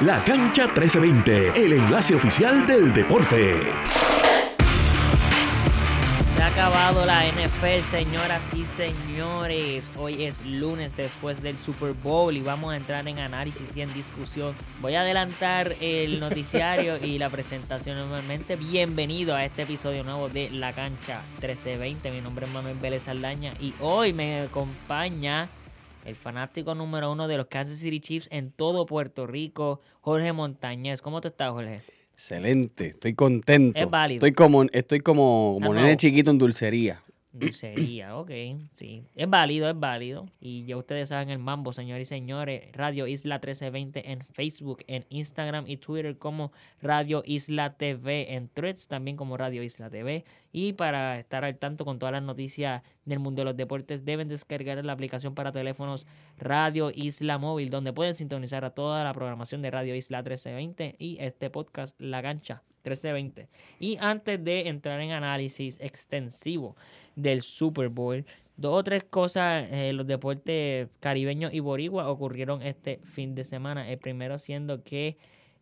La Cancha 1320, el enlace oficial del deporte. Se ha acabado la NFL, señoras y señores. Hoy es lunes después del Super Bowl y vamos a entrar en análisis y en discusión. Voy a adelantar el noticiario y la presentación nuevamente. Bienvenido a este episodio nuevo de La Cancha 1320. Mi nombre es Manuel Vélez Aldaña y hoy me acompaña el fanático número uno de los Kansas City Chiefs en todo Puerto Rico, Jorge Montañez. ¿Cómo te estás, Jorge? Excelente, estoy contento. Es válido. Estoy como, estoy como, como nene chiquito en dulcería. Dulcería, ok, sí. Es válido, es válido. Y ya ustedes saben el mambo, señores y señores. Radio Isla 1320 en Facebook, en Instagram y Twitter como Radio Isla TV, en Threads también como Radio Isla TV. Y para estar al tanto con todas las noticias del mundo de los deportes, deben descargar la aplicación para teléfonos Radio Isla Móvil, donde pueden sintonizar a toda la programación de Radio Isla 1320 y este podcast La Gancha 1320. Y antes de entrar en análisis extensivo del Super Bowl, dos o tres cosas en los deportes caribeños y boricua ocurrieron este fin de semana. El primero siendo que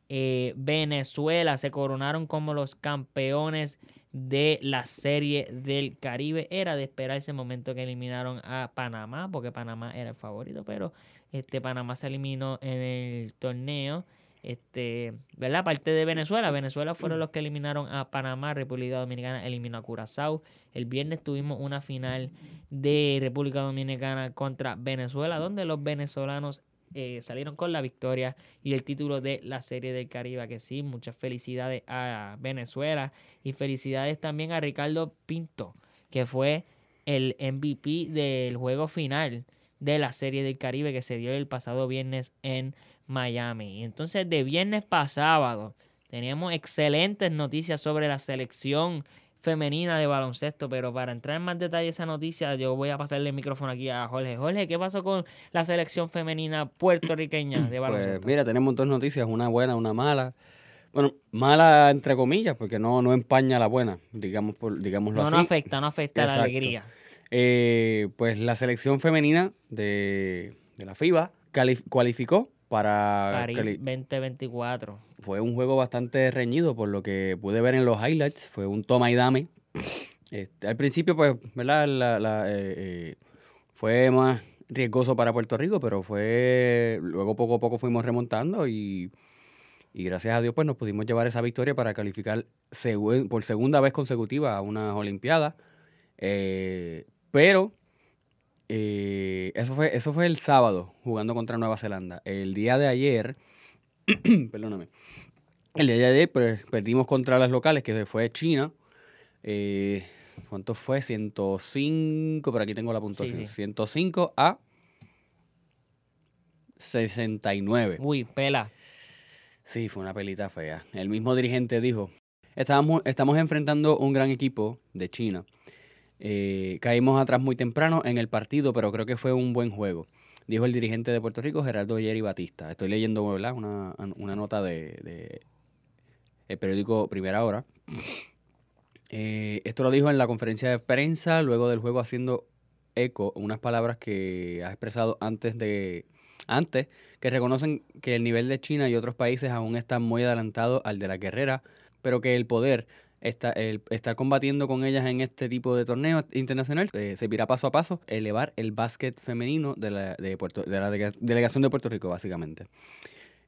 eh, Venezuela se coronaron como los campeones de la serie del Caribe. Era de esperar ese momento que eliminaron a Panamá, porque Panamá era el favorito, pero este Panamá se eliminó en el torneo. Este, ¿verdad? Aparte de Venezuela, Venezuela fueron los que eliminaron a Panamá, República Dominicana eliminó a Curazao. El viernes tuvimos una final de República Dominicana contra Venezuela, donde los venezolanos eh, salieron con la victoria y el título de la Serie del Caribe. Que sí, muchas felicidades a Venezuela y felicidades también a Ricardo Pinto, que fue el MVP del juego final de la Serie del Caribe que se dio el pasado viernes en Miami. Entonces, de viernes para sábado, teníamos excelentes noticias sobre la selección femenina de baloncesto, pero para entrar en más detalle esa noticia, yo voy a pasarle el micrófono aquí a Jorge. Jorge, ¿qué pasó con la selección femenina puertorriqueña de baloncesto? Pues mira, tenemos dos noticias, una buena, una mala. Bueno, mala entre comillas, porque no, no empaña la buena, digamos por, digámoslo no, así. no afecta, no afecta la alegría. Eh, pues la selección femenina de, de la FIBA cualificó para... París cali- 2024. fue un juego bastante reñido, por lo que pude ver en los highlights. Fue un toma y dame. Este, al principio, pues, ¿verdad? La- la, eh, eh, fue más riesgoso para Puerto Rico, pero fue. Luego, poco a poco, fuimos remontando y, y gracias a Dios, pues, nos pudimos llevar esa victoria para calificar por segunda vez consecutiva a unas Olimpiadas. Eh, pero. eh, eso, fue, eso fue el sábado, jugando contra Nueva Zelanda. El día de ayer, perdóname, el día de ayer pues, perdimos contra las locales, que fue China. Eh, ¿Cuánto fue? 105, por aquí tengo la puntuación. Sí, sí. 105 a 69. Uy, pela. Sí, fue una pelita fea. El mismo dirigente dijo, estamos, estamos enfrentando un gran equipo de China. Eh, caímos atrás muy temprano en el partido, pero creo que fue un buen juego. Dijo el dirigente de Puerto Rico, Gerardo Yeri Batista. Estoy leyendo. Una, una nota de, de el periódico Primera Hora. Eh, esto lo dijo en la conferencia de prensa, luego del juego haciendo eco unas palabras que ha expresado antes de antes que reconocen que el nivel de China y otros países aún está muy adelantado al de la guerrera, pero que el poder estar combatiendo con ellas en este tipo de torneos internacionales eh, se irá paso a paso elevar el básquet femenino de la, de Puerto, de la delega- delegación de Puerto Rico, básicamente.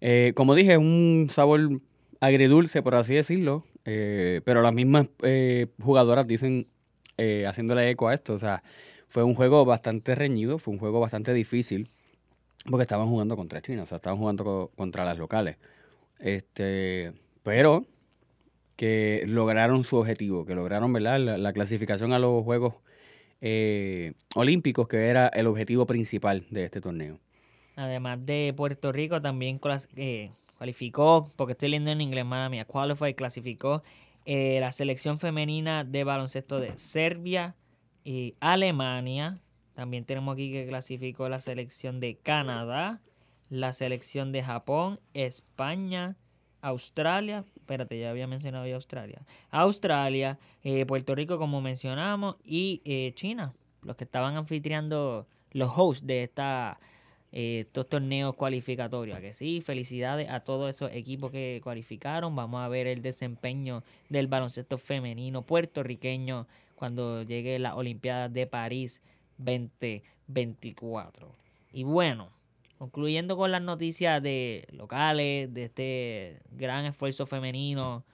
Eh, como dije, es un sabor agridulce, por así decirlo, eh, pero las mismas eh, jugadoras dicen, haciéndole eco a esto, o sea, fue un juego bastante reñido, fue un juego bastante difícil, porque estaban jugando contra China, o sea, estaban jugando co- contra las locales. Este, pero que lograron su objetivo, que lograron ¿verdad? La, la clasificación a los Juegos eh, Olímpicos, que era el objetivo principal de este torneo. Además de Puerto Rico, también eh, cualificó, porque estoy leyendo en inglés, mala mía, qualify, clasificó eh, la selección femenina de baloncesto de Serbia y Alemania. También tenemos aquí que clasificó la selección de Canadá, la selección de Japón, España, Australia. Espérate, ya había mencionado ya Australia. Australia, eh, Puerto Rico, como mencionamos, y eh, China, los que estaban anfitriando los hosts de esta eh, estos torneos cualificatorios. ¿a Que sí, felicidades a todos esos equipos que cualificaron. Vamos a ver el desempeño del baloncesto femenino puertorriqueño cuando llegue la Olimpiada de París 2024. Y bueno, concluyendo con las noticias de locales, de este gran esfuerzo femenino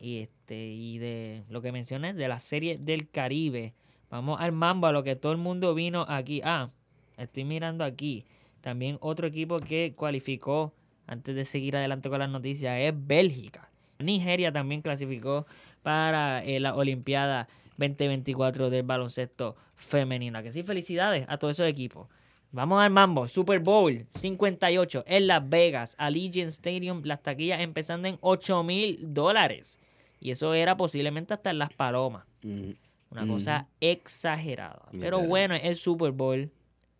y este y de lo que mencioné de la serie del Caribe. Vamos al mambo, a lo que todo el mundo vino aquí. Ah, estoy mirando aquí. También otro equipo que cualificó, antes de seguir adelante con las noticias, es Bélgica. Nigeria también clasificó para eh, la Olimpiada 2024 del baloncesto femenino. Que sí, felicidades a todos esos equipos. Vamos al mambo. Super Bowl 58 en Las Vegas, Allegiant Stadium. Las taquillas empezando en 8 mil dólares. Y eso era posiblemente hasta en Las Palomas. Ujú. Una cosa exagerada. Pero bueno, es el Super Bowl,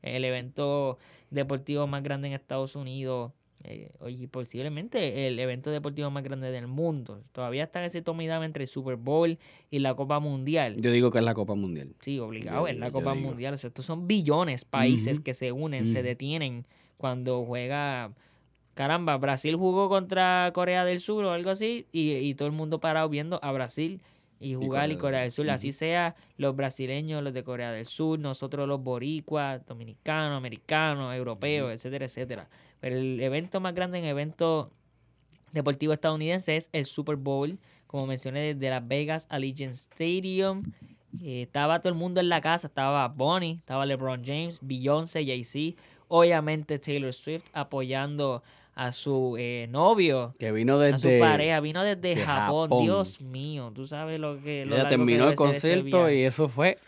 el evento deportivo más grande en Estados Unidos. Eh, oye, posiblemente el evento deportivo más grande del mundo. Todavía está en ese toma y dame entre el Super Bowl y la Copa Mundial. Yo digo que es la Copa Mundial. Sí, obligado, Yo- es la Copa digo. Mundial. O sea, estos son billones países Ujú. que se unen, se detienen cuando juega. Caramba, Brasil jugó contra Corea del Sur o algo así, y, y todo el mundo parado viendo a Brasil y jugar y Corea Corea del. Sur. Así sea los brasileños, los de Corea del Sur, nosotros los boricuas, dominicanos, americanos, europeos, etcétera, etcétera. Pero el evento más grande en evento deportivo estadounidense es el Super Bowl, como mencioné, desde Las Vegas Allegiant Stadium. Eh, estaba todo el mundo en la casa, estaba Bonnie, estaba LeBron James, Beyoncé, Jay-Z, obviamente Taylor Swift apoyando a su eh, novio, Que vino a su desde... pareja, vino desde de Japón. Japón. Dios mío, tú sabes lo que... Lo Ella que terminó el concierto y eso fue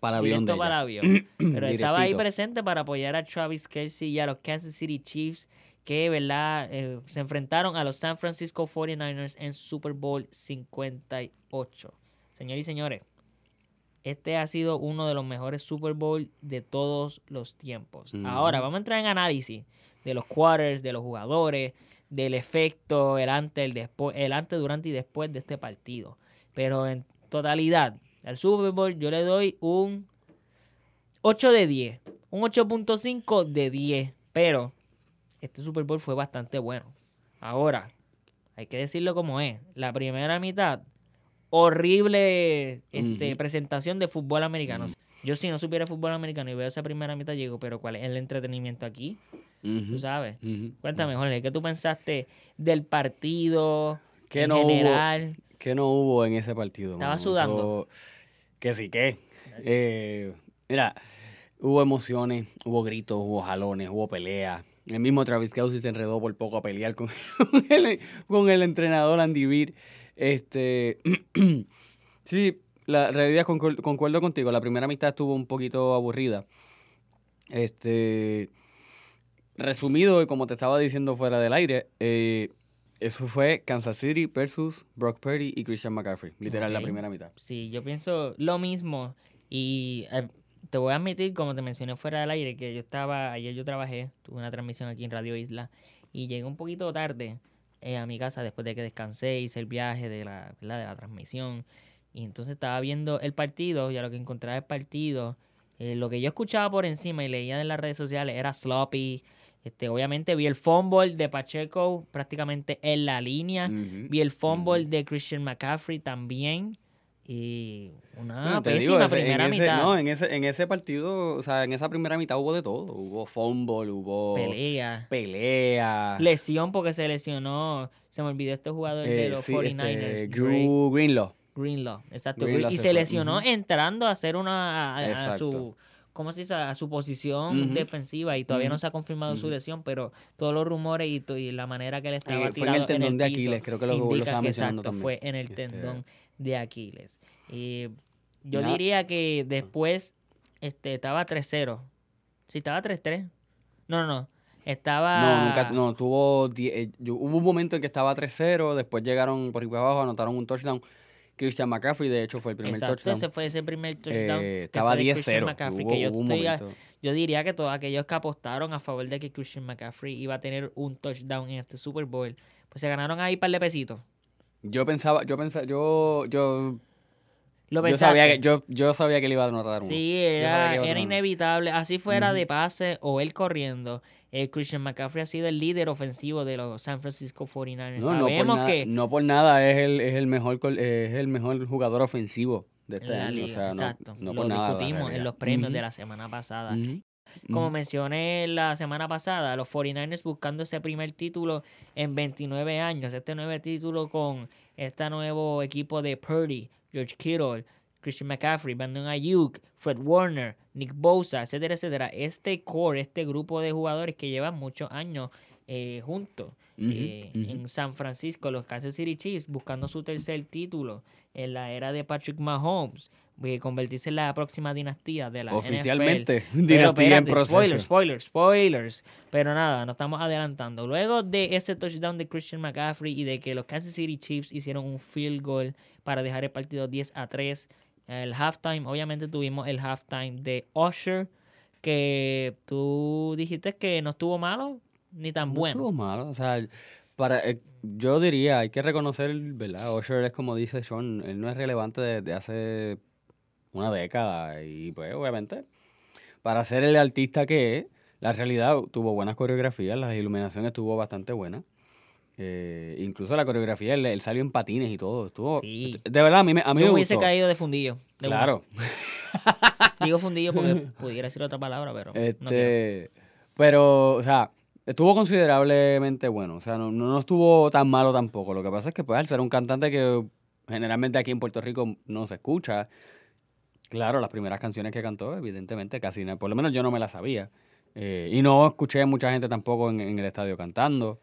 para avión de Directo para avión. Pero estaba ahí presente para apoyar a Travis Kelsey y a los Kansas City Chiefs que, ¿verdad? Eh, se enfrentaron a los San Francisco 49ers en Super Bowl 58. Señores y señores, este ha sido uno de los mejores Super Bowl de todos los tiempos. Ahora, vamos a entrar en análisis de los quarters, de los jugadores, del efecto, el antes, el después, el antes, durante y después de este partido. Pero en totalidad, al Super Bowl yo le doy un 8 de 10. Un 8.5 de 10. Pero este Super Bowl fue bastante bueno. Ahora, hay que decirlo como es. La primera mitad, horrible este, presentación de fútbol americano. Ujú. Yo si no supiera fútbol americano y veo esa primera mitad, digo, pero ¿cuál es el entretenimiento aquí? Tú sabes. Cuéntame, Jorge, ¿qué tú pensaste del partido ¿Qué en no hubo? general? ¿Qué no hubo en ese partido? Estaba mano? sudando. Eso- Que sí, que. Eh, mira, hubo emociones, hubo gritos, hubo jalones, hubo peleas. El mismo Travis Kelsey se enredó por poco a pelear con, el, con el entrenador Andy Reid. Este, sí, la realidad concuer- concuerdo contigo. La primera mitad estuvo un poquito aburrida. Este, resumido, y como te estaba diciendo fuera del aire, eh, eso fue Kansas City versus Brock Purdy y Christian McCaffrey. Literal, la primera mitad. Sí, yo pienso lo mismo. Y eh, te voy a admitir, como te mencioné fuera del aire, que yo estaba, ayer yo trabajé, tuve una transmisión aquí en Radio Isla, y llegué un poquito tarde eh, a mi casa después de que descansé, hice el viaje de la, ¿verdad? de la transmisión. Y entonces estaba viendo el partido, y a lo que encontraba el partido, eh, lo que yo escuchaba por encima y leía en las redes sociales era sloppy. Este, obviamente vi el fumble de Pacheco prácticamente en la línea. Vi el fumble de Christian McCaffrey también. Y una No, pésima digo, ese- primera en ese, mitad. No, en ese, en ese partido, o sea, en esa primera mitad hubo de todo. Hubo fumble, hubo pelea. pelea. Lesión porque se lesionó. Se me olvidó este jugador de eh, los sí, 49ers. este, Drew Greenlaw. Greenlaw. Exacto. Greenlaw y se lesionó entrando a hacer una. A, a Exacto. su. ¿Cómo se dice? A su posición Ujú. defensiva y todavía no Ujú. se ha confirmado su Ujú. lesión, pero todos los rumores y, y la manera que él estaba Eh, fue tirado en el tendón de piso Aquiles, creo que lo, lo indica estaba que exacto, también. fue en el Este, tendón de Aquiles. Y yo Nada. diría que después este, estaba 3-0. Sí, estaba 3-3. No, no, no. Estaba. No, nunca, no, tuvo, eh, yo- hubo un momento en que estaba 3-0, después llegaron por ahí abajo, anotaron un touchdown. Christian McCaffrey, de hecho, fue el primer Exacto, touchdown. ese fue ese primer touchdown. Eh, que estaba fue de Christian 10-0. McCaffrey, Hubo, que yo, yo diría que todos aquellos que apostaron a favor de que Christian McCaffrey iba a tener un touchdown en este Super Bowl, pues se ganaron ahí par de pesitos. Yo pensaba, yo pensaba, yo, yo, Lo yo sabía que, yo, yo sabía que le iba a anotar uno. Sí, era, era inevitable. Así fuera de pase o él corriendo, eh, Christian McCaffrey ha sido el líder ofensivo de los San Francisco 49ers. No, no por, Sabemos na- que no por nada es el, es el mejor es el mejor jugador ofensivo de este la año. liga, o sea, no- exacto, no, lo por nada, discutimos en los premios de la semana pasada. Como mencioné la semana pasada, los 49ers buscando ese primer título en 29 años. Este nuevo título con este nuevo equipo de Purdy, George Kittle, Christian McCaffrey, Brandon Ayuk, Fred Warner, Nick Bosa, etcétera, etcétera. Este core, este grupo de jugadores que llevan muchos años eh, juntos eh, en San Francisco, los Kansas City Chiefs buscando su tercer título en la era de Patrick Mahomes, eh, convertirse en la próxima dinastía de la NFL. Oficialmente, Pero dinastía en proceso. spoilers, spoilers, spoilers. Pero nada, nos estamos adelantando. Luego de ese touchdown de Christian McCaffrey y de que los Kansas City Chiefs hicieron un field goal para dejar el partido 10 a 3, el halftime, obviamente tuvimos el halftime de Usher, que tú dijiste que no estuvo malo ni tan No bueno. estuvo malo, o sea, para, eh, yo diría, hay que reconocer, ¿verdad? Usher es como dice Sean, él no es relevante desde hace una década y pues obviamente para ser el artista que es, la realidad tuvo buenas coreografías, la iluminación estuvo bastante buena. Eh, incluso la coreografía, él, él salió en patines y todo. Estuvo, Sí. De verdad, a mí, a mí Yo me hubiese gustó. caído de fundillo. de. Claro. Digo fundillo porque pudiera decir otra palabra, pero no. Este, pero, o sea, estuvo considerablemente bueno. O sea, no, no no estuvo tan malo tampoco. Lo que pasa es que, pues, al ser un cantante que generalmente aquí en Puerto Rico no se escucha, claro, las primeras canciones que cantó, evidentemente, casi. Por lo menos yo no me las sabía. Eh, y no escuché mucha gente tampoco en, en el estadio cantando.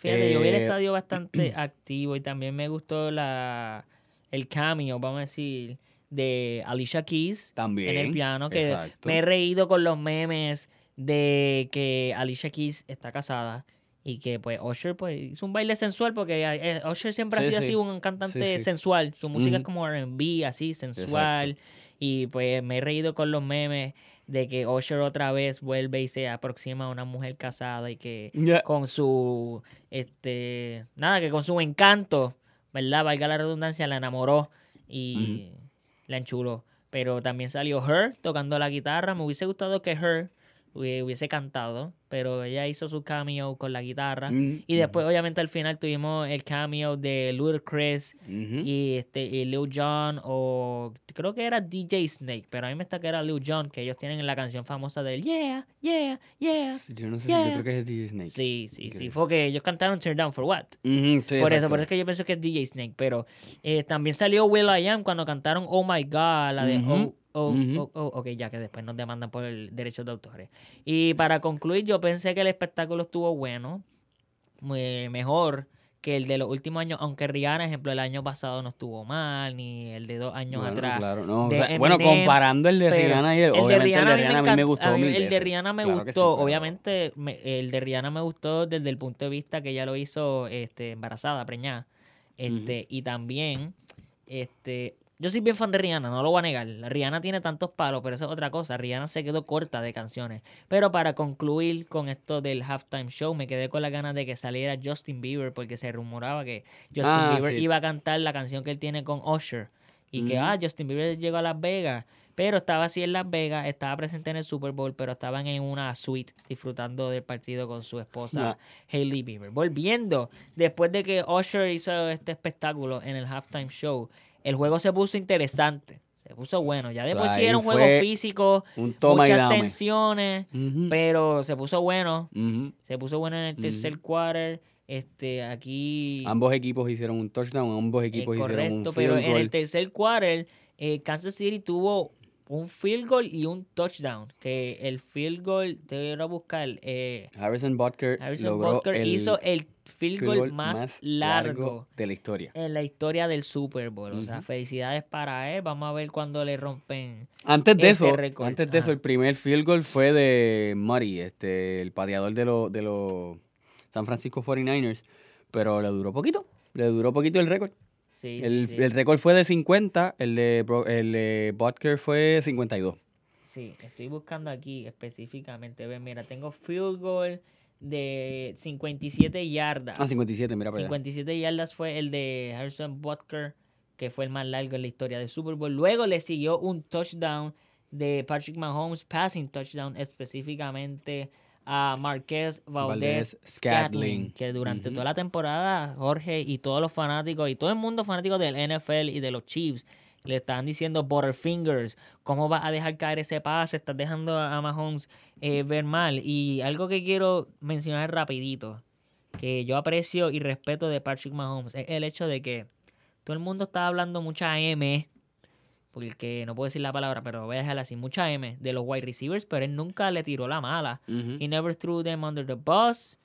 Fíjate, yo vi el Eh, estadio bastante activo y también me gustó la el cameo, vamos a decir, de Alicia Keys También. en el piano, que exacto. me he reído con los memes de que Alicia Keys está casada y que pues Usher pues hizo un baile sensual porque eh, Usher siempre ha sido sí. así un cantante Sí, sensual, su música es como R&B, así sensual y pues me he reído con los memes de que Usher otra vez vuelve y se aproxima a una mujer casada y que con su este nada que con su encanto verdad valga la redundancia la enamoró y la enchuló. Pero también salió Her tocando la guitarra. Me hubiese gustado que Her hubiese cantado pero ella hizo su cameo con la guitarra Mm, y después obviamente al final tuvimos el cameo de Ludacris ujú. y este y Lil Jon o creo que era DJ Snake pero a mí me está que era Lil Jon que ellos tienen la canción famosa del Yeah Yeah Yeah Yo no sé, Yeah. yo creo que es DJ Snake. Sí, sí, sí. Fue que ellos cantaron Turn Down for What. Ujú, sí, por eso, exacto. por eso es que yo pienso que es DJ Snake. Pero eh, también salió Will I Am cuando cantaron Oh My God, la de Ujú, Oh, oh, ujú. oh, oh, ok, ya que después nos demandan por el derecho de autores. Y para concluir, yo pensé que el espectáculo estuvo bueno, muy- mejor que el de los últimos años, aunque Rihanna, ejemplo, el año pasado no estuvo mal, ni el de dos años Bueno, atrás. claro, no, o sea, bueno, Eminem, comparando el de Rihanna y el, El de Rihanna, el de Rihanna a mí me gustó a mí mil El de. Rihanna me Claro sí, gustó. pero- Obviamente, me- el de Rihanna me gustó desde el punto de vista que ella lo hizo este, embarazada, preñada. Este, Y también, este, yo soy bien fan de Rihanna, no lo voy a negar. Rihanna tiene tantos palos, pero eso es otra cosa. Rihanna se quedó corta de canciones. Pero para concluir con esto del halftime show, me quedé con la ganas de que saliera Justin Bieber, porque se rumoraba que Justin Ah, Bieber sí. iba a cantar la canción que él tiene con Usher. Y que, Ujú. ah, Justin Bieber llegó a Las Vegas. Pero estaba así en Las Vegas, estaba presente en el Super Bowl, pero estaban en una suite disfrutando del partido con su esposa Ah. Hailey Bieber. Volviendo, después de que Usher hizo este espectáculo en el halftime show, el juego se puso interesante. Se puso bueno. Ya de por sí era un juego físico, Un toma y muchas tensiones, pero se puso bueno. Se puso bueno en el tercer quarter. Este, aquí. Ambos equipos hicieron un touchdown, ambos Eh, equipos hicieron correcto, un pero field en el tercer quarter, eh, Kansas City tuvo un field goal y un touchdown. Que el field goal, te voy a buscar, eh, Harrison Butker Harrison logró Butker el hizo el field field goal, goal más, largo, de la historia. en la historia del Super Bowl. O sea, felicidades para él. Vamos a ver cuando le rompen. Antes de ese eso, récord, antes de eso, el primer field goal fue de Murray, este, el pateador de los de los San Francisco 49ers, pero le duró poquito, le duró poquito el récord. Sí, El, sí, el récord fue de 50, el de, el de Butker fue 52. Sí, estoy buscando aquí específicamente. Ve, mira, tengo field goal de 57 yardas. Ah, 57, mira para allá. 57 yardas fue el de Harrison Butker, que fue el más largo en la historia del Super Bowl. Luego le siguió un touchdown de Patrick Mahomes, passing touchdown específicamente a Marquez Valdez Valdez Scantling. que durante toda la temporada Jorge y todos los fanáticos y todo el mundo fanático del NFL y de los Chiefs le están diciendo Butterfingers, ¿cómo vas a dejar caer ese pase? Estás dejando a a Mahomes eh, ver mal. Y algo que quiero mencionar rapidito, que yo aprecio y respeto de Patrick Mahomes, es el hecho de que todo el mundo está hablando mucha M, porque no puedo decir la palabra, pero voy a dejarla así, mucha M de los wide receivers, pero él nunca le tiró la mala. Ujú. He never threw them under the bus.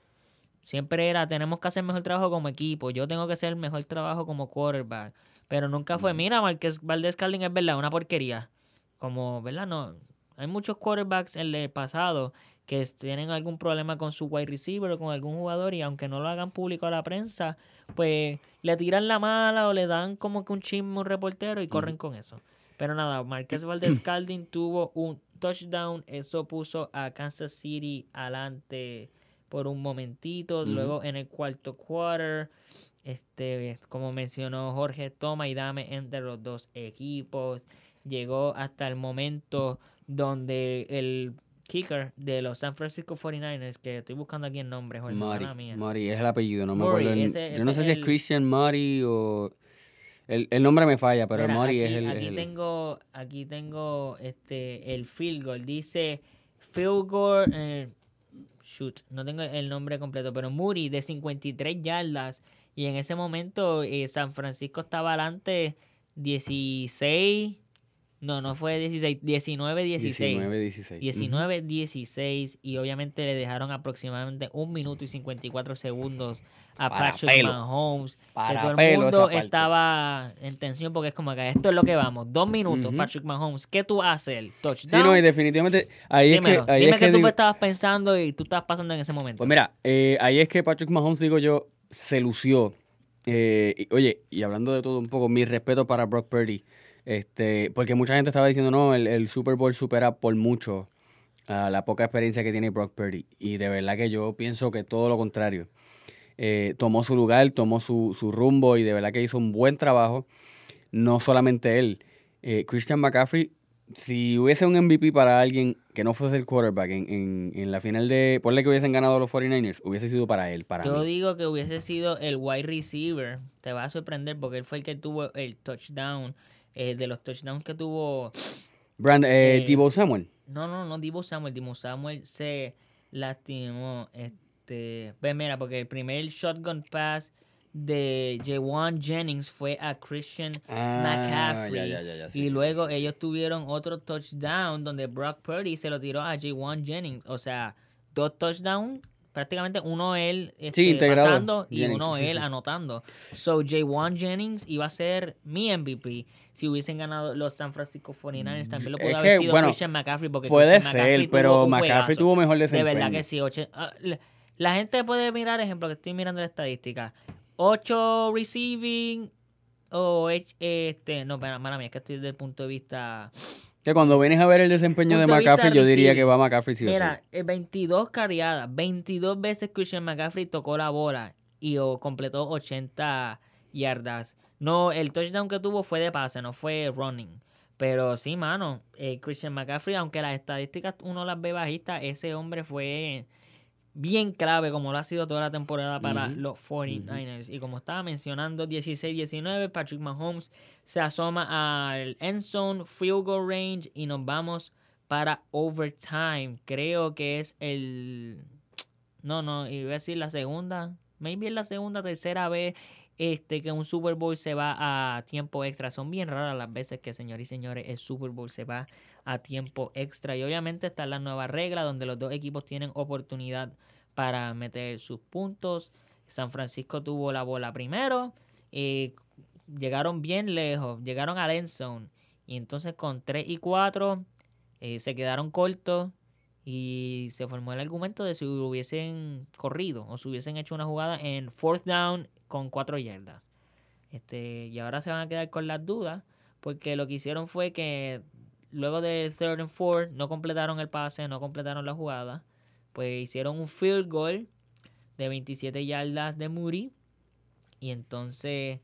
Siempre era, tenemos que hacer mejor trabajo como equipo. Yo tengo que hacer el mejor trabajo como quarterback. Pero nunca fue, mira, Marquez Valdez Calding es verdad, una porquería. Como, ¿verdad? No. Hay muchos quarterbacks en el pasado que tienen algún problema con su wide receiver o con algún jugador y aunque no lo hagan público a la prensa, pues le tiran la mala o le dan como que un chisme a un reportero y corren con eso. Pero nada, Marquez Valdez Calding tuvo un touchdown. Eso puso a Kansas City adelante por un momentito. Luego en el cuarto quarter, este, como mencionó Jorge, toma y dame entre los dos equipos. Llegó hasta el momento donde el kicker de los San Francisco 49ers, que estoy buscando aquí el nombre, Jorge, mía. Mari, es el apellido, no me Murray, acuerdo. el- ese- yo no sé si es Christian Mari o... El, el nombre me falla, pero Mira, el aquí, es el... aquí es el- tengo, aquí tengo este el field goal. Dice field goal. eh, shoot, no tengo el nombre completo, pero Muri de 53 yardas. Y en ese momento eh, San Francisco estaba adelante 16. No, no fue 16, 19, 16. 19-16. 19, 16 y obviamente le dejaron aproximadamente un minuto y 54 segundos a Para Patrick pelo. Mahomes. Para que todo el mundo estaba en tensión porque es como que esto es lo que vamos. Dos minutos, Ujú. Patrick Mahomes. ¿Qué tú haces? Sí, Touchdown. no, y definitivamente ahí Dímelo, es que... Ahí dime es que, que tú digo- estabas pensando y tú estabas pasando en ese momento. Pues mira, eh, ahí es que Patrick Mahomes, digo yo, se lució. Eh, y- oye, y hablando de todo un poco, mi respeto para Brock Purdy. Este, porque mucha gente estaba diciendo, no, el, el Super Bowl supera por mucho a la poca experiencia que tiene Brock Purdy. Y de verdad que yo pienso que todo lo contrario. Eh, tomó su lugar, tomó su, su rumbo y de verdad que hizo un buen trabajo. No solamente él. Eh, Christian McCaffrey, si hubiese un MVP para alguien que no fuese el quarterback en, en, en la final de... Ponle que hubiesen ganado los 49ers, hubiese sido para él, para Yo mí. digo que hubiese sido el wide receiver. Te va a sorprender porque él fue el que tuvo el touchdown. Eh, de los touchdowns que tuvo Brand, eh, Eh, Deebo Samuel. No, no, no, Divo Samuel. Divo Samuel se lastimó. Este, pues mira, porque el primer shotgun pass de Jawan Jennings fue a Christian McCaffrey. Ah, ya, ya, ya, ya, sí, y luego sí, sí, ellos tuvieron otro touchdown donde Brock Purdy se lo tiró a Jawan Jennings. O sea, dos touchdowns. Prácticamente uno él este, pasando y Jennings, uno sí, él sí. anotando. So, Jawan Jennings iba a ser mi MVP si hubiesen ganado los San Francisco 49ers. También lo Es pudo haber que, sido bueno, Christian McCaffrey porque Puede Christian McCaffrey ser, tuvo pero McCaffrey juegazo. tuvo mejor De desempeño. verdad que sí. oche- ah, la- la gente puede mirar, ejemplo, que estoy mirando la estadística. 8 receiving o h- este, no, para, mala mía, es que estoy desde el punto de vista Que cuando vienes a ver el desempeño de McCaffrey, yo diría que va McCaffrey sí o sí. Mira, eh, 22 carreadas, 22 veces Christian McCaffrey tocó la bola y o, completó 80 yardas. No, el touchdown que tuvo fue de pase, no fue running. Pero sí, mano, eh, Christian McCaffrey, aunque las estadísticas uno las ve bajistas, ese hombre fue bien clave como lo ha sido toda la temporada para los 49ers. Y como estaba mencionando, 16-19, Patrick Mahomes se asoma al end zone, field goal range y nos vamos para overtime. Creo que es el... No, no, iba a decir la segunda, maybe es la segunda, tercera vez este, que un Super Bowl se va a tiempo extra. Son bien raras las veces que, señores y señores, el Super Bowl se va a tiempo extra. Y obviamente está la nueva regla donde los dos equipos tienen oportunidad para meter sus puntos. San Francisco tuvo la bola primero. eh, llegaron bien lejos. Llegaron al end zone. Y entonces con 3 y 4 eh, se quedaron cortos. Y se formó el argumento de si hubiesen corrido o si hubiesen hecho una jugada en fourth down con 4 yardas. Este, y ahora se van a quedar con las dudas. Porque lo que hicieron fue que luego de third and fourth no completaron el pase, no completaron la jugada. Pues hicieron un field goal de 27 yardas de Moody. Y entonces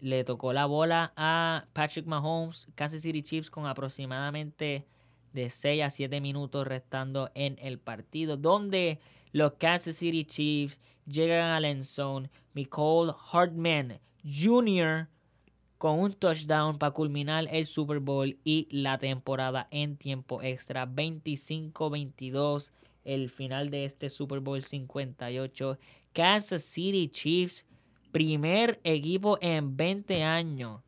le tocó la bola a Patrick Mahomes, Kansas City Chiefs, con aproximadamente de 6 a 7 minutos restando en el partido, donde los Kansas City Chiefs llegan al end zone. Nicole Hartman Jr. con un touchdown para culminar el Super Bowl y la temporada en tiempo extra. 25-22 el final de este Super Bowl 58. Kansas City Chiefs, primer equipo en 20 años.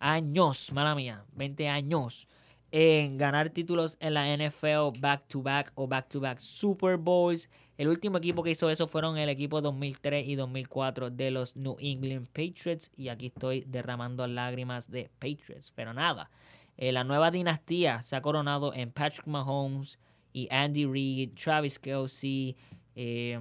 Años, mala mía, 20 años en ganar títulos en la NFL back to back o back to back Super Bowls. El último equipo que hizo eso fueron el equipo 2003 y 2004 de los New England Patriots. Y aquí estoy derramando lágrimas de Patriots. Pero nada, eh, la nueva dinastía se ha coronado en Patrick Mahomes y Andy Reid, Travis Kelsey, eh,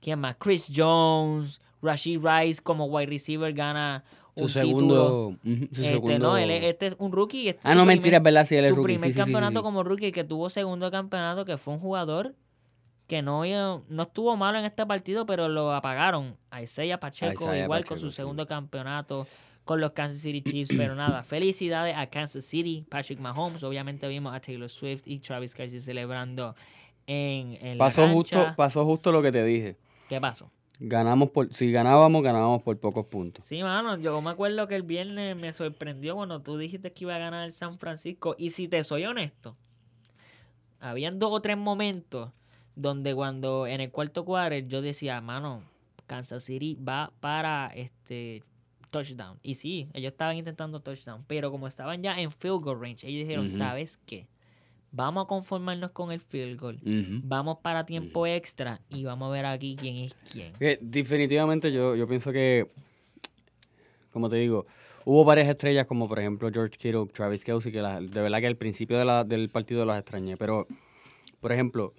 ¿quién más? Chris Jones, Rashid Rice como wide receiver gana Su un segundo. título. su Este, segundo- no, él es- este es un rookie. Este es Ah, su no, primer- mentira, es verdad, sí, él es tu rookie. primer sí, sí, sí, campeonato sí. como rookie que tuvo segundo campeonato, que fue un jugador que no, no estuvo malo en este partido, pero lo apagaron. A Isaiah Pacheco, Isaiah igual con su sí. segundo campeonato con los Kansas City Chiefs, pero nada, felicidades a Kansas City, Patrick Mahomes, obviamente vimos a Taylor Swift y Travis Kelsey celebrando en, en Pasó la justo, pasó justo lo que te dije. ¿Qué pasó? Ganamos por, si ganábamos, ganábamos por pocos puntos. Sí, mano, yo me acuerdo que el viernes me sorprendió cuando tú dijiste que iba a ganar el San Francisco. Y si te soy honesto, habían dos o tres momentos donde cuando en el cuarto cuadro yo decía, mano, Kansas City va para este touchdown. Y sí, ellos estaban intentando touchdown, pero como estaban ya en field goal range, ellos dijeron. ¿sabes qué? Vamos a conformarnos con el field goal. Vamos para tiempo extra y vamos a ver aquí quién es quién. Que definitivamente yo, yo pienso que, como te digo, hubo varias estrellas como por ejemplo George Kittle, Travis Kelsey, que la- de verdad que al principio de la- del partido los extrañé. Pero, por ejemplo,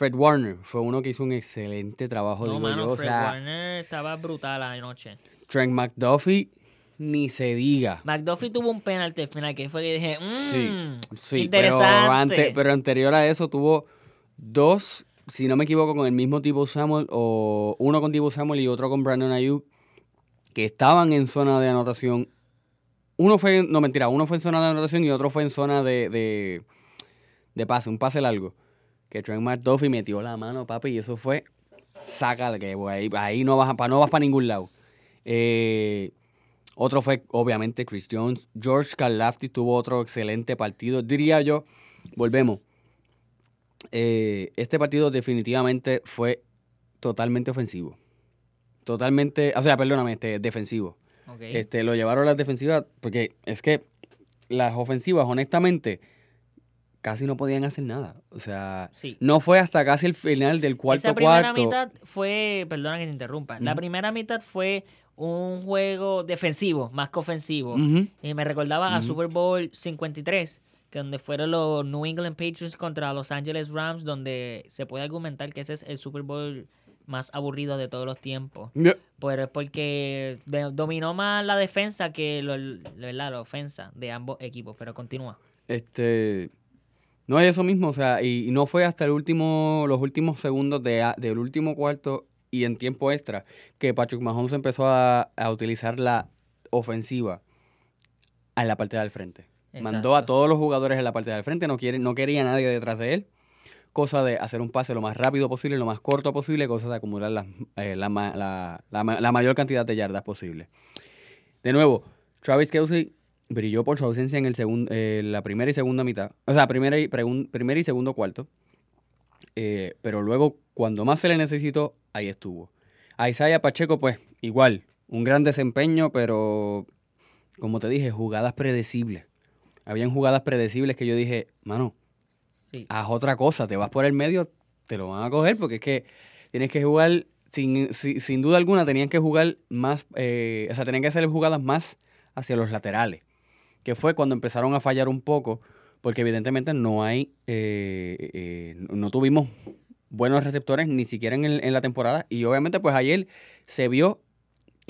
Fred Warner fue uno que hizo un excelente trabajo. No, digo mano, yo. O Fred sea, Warner estaba brutal anoche. Trent McDuffie, ni se diga. McDuffie tuvo un penalti al final que fue que dije, mmm, Sí, interesante. Pero, ante- pero anterior a eso tuvo dos, si no me equivoco, con el mismo tipo Samuel, o uno con tipo Samuel y otro con Brandon Ayuk, que estaban en zona de anotación. Uno fue, no mentira, uno fue en zona de anotación y otro fue en zona de, de, de pase, un pase largo. Que Trent McDuffie metió la mano, papi, y eso fue, sácale, que ahí, ahí no vas, no vas para ningún lado. Eh, otro fue, obviamente, Chris Jones. George Karlaftis tuvo otro excelente partido. Diría yo, volvemos. Eh, este partido definitivamente fue totalmente ofensivo. Totalmente, o sea, perdóname, este, defensivo. Este, lo llevaron a las defensivas porque es que las ofensivas, honestamente, casi no podían hacer nada. O sea, Sí. no fue hasta casi el final del cuarto Esa primera cuarto. mitad fue, perdona que te interrumpa, la primera mitad fue un juego defensivo, más que ofensivo. Y me recordaba a. Super Bowl 53, que donde fueron los New England Patriots contra Los Angeles Rams, donde se puede argumentar que ese es el Super Bowl más aburrido de todos los tiempos. Pero es porque dominó más la defensa que lo- ¿verdad? la ofensa de ambos equipos. Pero continúa. Este. No es eso mismo, o sea, y, y no fue hasta el último, los últimos segundos de, del último cuarto y en tiempo extra que Patrick Mahomes empezó a, a utilizar la ofensiva en la parte del frente. Mandó a todos los jugadores en la parte del frente, no, quiere, no quería a nadie detrás de él. Cosa de hacer un pase lo más rápido posible, lo más corto posible, cosa de acumular las- eh, la, la- la la mayor cantidad de yardas posible. De nuevo, Travis Kelsey brilló por su ausencia en el segun- eh, la primera y segunda mitad. O sea, primera y, primera y segundo cuarto. Eh, pero luego, cuando más se le necesitó, ahí estuvo. A Isaiah Pacheco, pues, igual, un gran desempeño, pero, como te dije, jugadas predecibles. Habían jugadas predecibles que yo dije, mano, Sí. haz otra cosa, te vas por el medio, te lo van a coger, porque es que tienes que jugar, sin, si- sin duda alguna, tenían que jugar más, eh, o sea, tenían que hacer jugadas más hacia los laterales, que fue cuando empezaron a fallar un poco, porque evidentemente no hay, eh, eh, no tuvimos buenos receptores ni siquiera en, el- en la temporada, y obviamente pues ayer se vio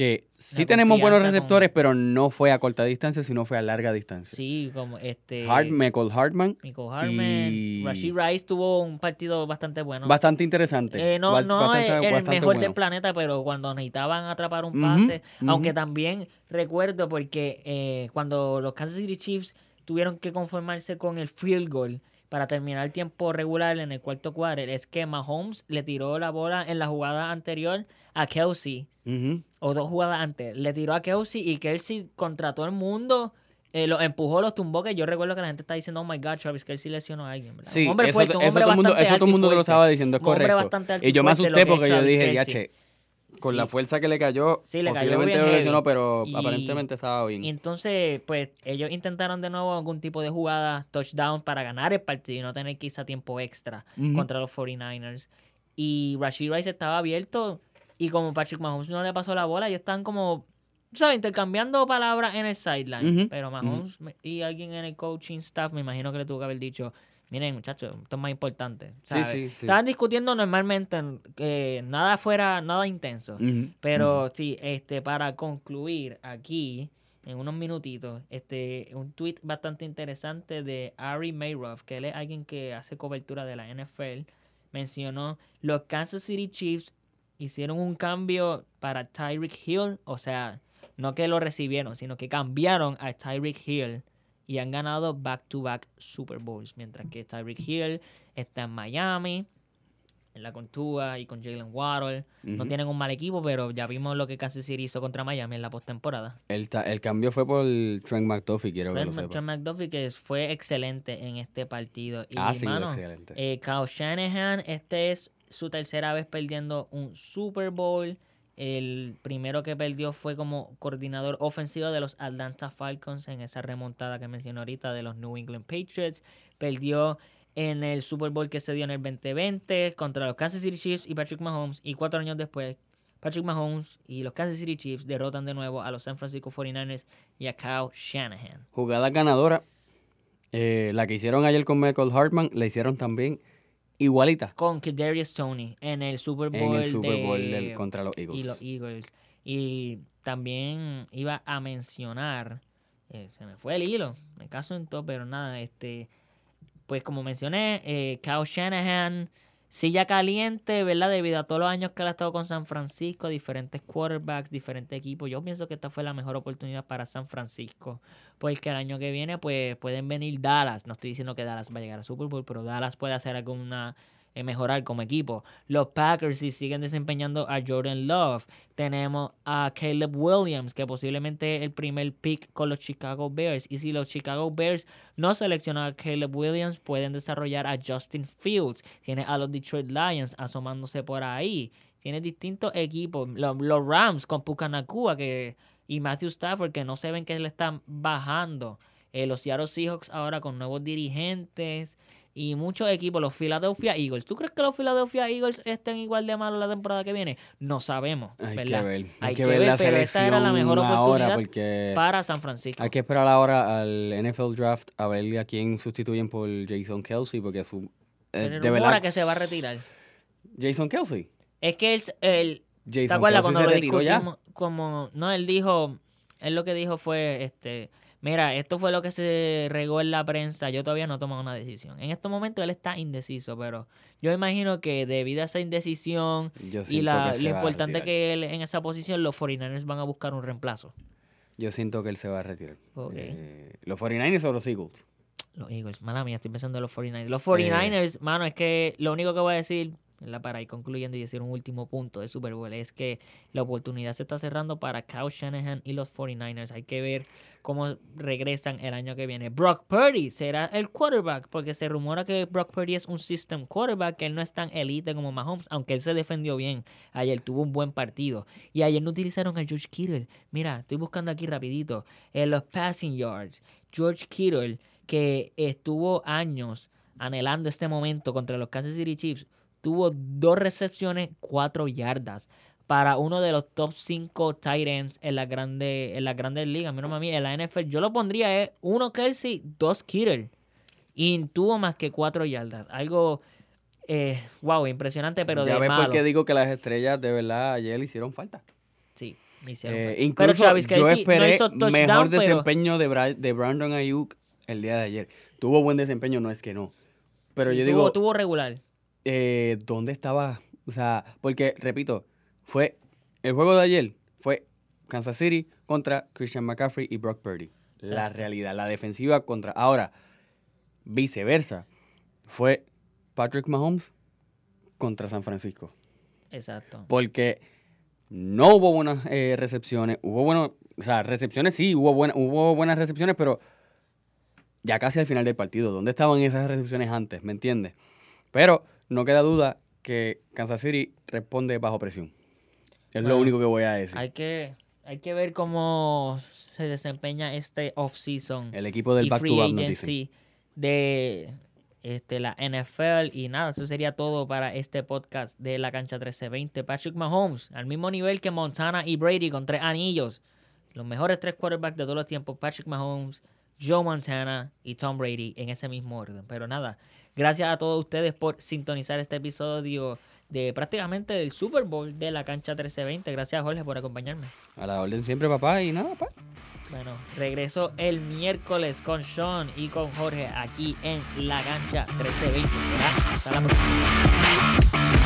que sí tenemos buenos con- receptores, pero no fue a corta distancia, sino fue a larga distancia. Sí, como este. Hart, Michael Hartman, Michael Hartman. y- Rashid Rice tuvo un partido bastante bueno. bastante interesante. Eh, no Ba- no bastante- el bastante mejor bueno. del planeta, pero cuando necesitaban atrapar un pase, aunque también recuerdo porque eh, cuando los Kansas City Chiefs tuvieron que conformarse con el field goal para terminar el tiempo regular en el cuarto cuadro es que Mahomes le tiró la bola en la jugada anterior a Kelsey, Ujú. O dos jugadas antes. Le tiró a Kelsey y Kelsey contra todo el mundo. eh, los empujó, los tumbó, que yo recuerdo que la gente está diciendo, oh my God, Travis Kelsey lesionó a alguien, ¿verdad? Sí, un hombre eso, fuerte, un eso hombre todo el mundo, eso todo el mundo te lo estaba diciendo, es Un correcto. bastante alto Y yo me asusté porque yo dije, ya che, con la fuerza que le cayó, Sí, le cayó posiblemente bien lo lesionó, heavy. pero Y- aparentemente estaba bien. Y entonces, pues, ellos intentaron de nuevo algún tipo de jugada, touchdown, para ganar el partido y no tener quizá tiempo extra contra los 49ers. Y Rashid Rice estaba abierto y como Patrick Mahomes no le pasó la bola, ellos estaban como, ¿sabes? Intercambiando palabras en el sideline. Pero Mahomes me- y alguien en el coaching staff me imagino que le tuvo que haber dicho, miren muchachos, esto es más importante. Sí, ¿sabes? sí, sí. Estaban discutiendo normalmente que nada fuera, nada intenso. Pero sí, este, para concluir aquí, en unos minutitos, este, un tweet bastante interesante de Ari Mayroff, que él es alguien que hace cobertura de la NFL, mencionó los Kansas City Chiefs hicieron un cambio para Tyreek Hill, o sea, no que lo recibieron, sino que cambiaron a Tyreek Hill y han ganado back-to-back Super Bowls, mientras que Tyreek Hill está en Miami, en la Contua y con Jalen Waddle. No tienen un mal equipo, pero ya vimos lo que Kansas City hizo contra Miami en la postemporada. el, el cambio fue por Trent McDuffie, quiero que Trent, lo sepa. Trent McDuffie que fue excelente en este partido. Y, Ah, sí, mano, excelente. eh, Kyle Shanahan, este es su tercera vez perdiendo un Super Bowl. El primero que perdió fue como coordinador ofensivo de los Atlanta Falcons en esa remontada que mencioné ahorita de los New England Patriots. Perdió en el Super Bowl que se dio en el 2020 contra los Kansas City Chiefs y Patrick Mahomes. Y cuatro años después, Patrick Mahomes y los Kansas City Chiefs derrotan de nuevo a los San Francisco 49ers y a Kyle Shanahan. Jugada ganadora. eh, la que hicieron ayer con Michael Hartman, la hicieron también igualita Con Kadarius Tony en el Super Bowl, en el Super Bowl del- contra los Eagles. y los Eagles. Y también iba a mencionar, eh, se me fue el hilo, me caso en todo, pero nada, este, pues como mencioné, eh, Kyle Shanahan, silla caliente, ¿verdad? Debido a todos los años que él ha estado con San Francisco, diferentes quarterbacks, diferentes equipos. Yo pienso que esta fue la mejor oportunidad para San Francisco, porque el año que viene, pues pueden venir Dallas. No estoy diciendo que Dallas va a llegar a Super Bowl, pero Dallas puede hacer alguna mejorar como equipo. Los Packers si siguen desempeñando a Jordan Love. Tenemos a Caleb Williams, que posiblemente es el primer pick con los Chicago Bears. Y si los Chicago Bears no seleccionan a Caleb Williams, pueden desarrollar a Justin Fields. Tiene a los Detroit Lions asomándose por ahí. Tiene distintos equipos. Los, los Rams con Pucanacua que, y Matthew Stafford, que no se ven que le están bajando. Eh, los Seattle Seahawks ahora con nuevos dirigentes y muchos equipos, los Philadelphia Eagles. ¿Tú crees que los Philadelphia Eagles estén igual de malos la temporada que viene? No sabemos, Hay ¿verdad? que ver. Hay, Hay que, ver, ver, la pero esta era la mejor oportunidad porque Para San Francisco. hay que esperar ahora al NFL Draft a ver a quién sustituyen por Jason Kelsey porque su eh, Se de verdad que se va a retirar. Jason Kelsey. Es que él, él ¿te acuerdas Kelsey cuando lo retiró ya. discutimos? Como, no, él dijo, él lo que dijo fue, este, mira, esto fue lo que se regó en la prensa, yo todavía no he tomado una decisión. En estos momentos él está indeciso, pero yo imagino que debido a esa indecisión y la, lo importante que él en esa posición, los 49ers van a buscar un reemplazo. Yo siento que él se va a retirar. Ok. Eh, ¿Los 49ers o los Eagles? Los Eagles, mala mía, estoy pensando en los 49ers. Eh. Los 49ers, mano, es que lo único que voy a decir, para ir concluyendo y decir un último punto de Super Bowl, es que la oportunidad se está cerrando para Kyle Shanahan y los 49ers. Hay que ver cómo regresan el año que viene. Brock Purdy será el quarterback, porque se rumora que Brock Purdy es un system quarterback, que él no es tan elite como Mahomes, aunque él se defendió bien. Ayer tuvo un buen partido. Y ayer no utilizaron a George Kittle. Mira, estoy buscando aquí rapidito. En los passing yards, George Kittle, que estuvo años anhelando este momento contra los Kansas City Chiefs, tuvo dos recepciones, cuatro yardas. Para uno de los top 5 tight ends en las grandes en las grandes ligas. Mira, mami, en la NFL yo lo pondría es uno Kelsey, dos Kittle. Y tuvo más que cuatro yardas. Algo, eh, wow, impresionante, pero ya de ves malo. por qué digo que las estrellas de verdad ayer hicieron falta. Sí, hicieron Eh, falta. pero incluso Travis yo Kelce no esperé hizo touchdown, mejor pero- desempeño de, de Brandon Ayuk el día de ayer. Tuvo buen desempeño, no es que no. Pero yo tuvo, digo, tuvo regular. eh, ¿dónde estaba? O sea, porque, repito, fue el juego de ayer fue Kansas City contra Christian McCaffrey y Brock Purdy. La realidad, la defensiva contra... Ahora, viceversa. fue Patrick Mahomes contra San Francisco. Exacto. Porque no hubo buenas eh, recepciones, hubo bueno, o sea, recepciones sí, hubo, buena, hubo buenas recepciones, pero ya casi al final del partido. ¿Dónde estaban esas recepciones antes? ¿Me entiendes? Pero no queda duda que Kansas City responde bajo presión. Es lo único que voy a decir. Hay que, hay que ver cómo se desempeña este off-season El equipo del back free to back agency de este, la NFL. Y nada, eso sería todo para este podcast de la cancha 1320. Patrick Mahomes, al mismo nivel que Montana y Brady con tres anillos. Los mejores tres quarterbacks de todos los tiempos, Patrick Mahomes, Joe Montana y Tom Brady en ese mismo orden. Pero nada, gracias a todos ustedes por sintonizar este episodio de prácticamente del Super Bowl de la cancha 1320. Gracias Jorge por acompañarme. A la orden siempre, papá, y nada, pa. Bueno, regreso el miércoles con Sean y con Jorge aquí en la cancha 1320. Será hasta la próxima.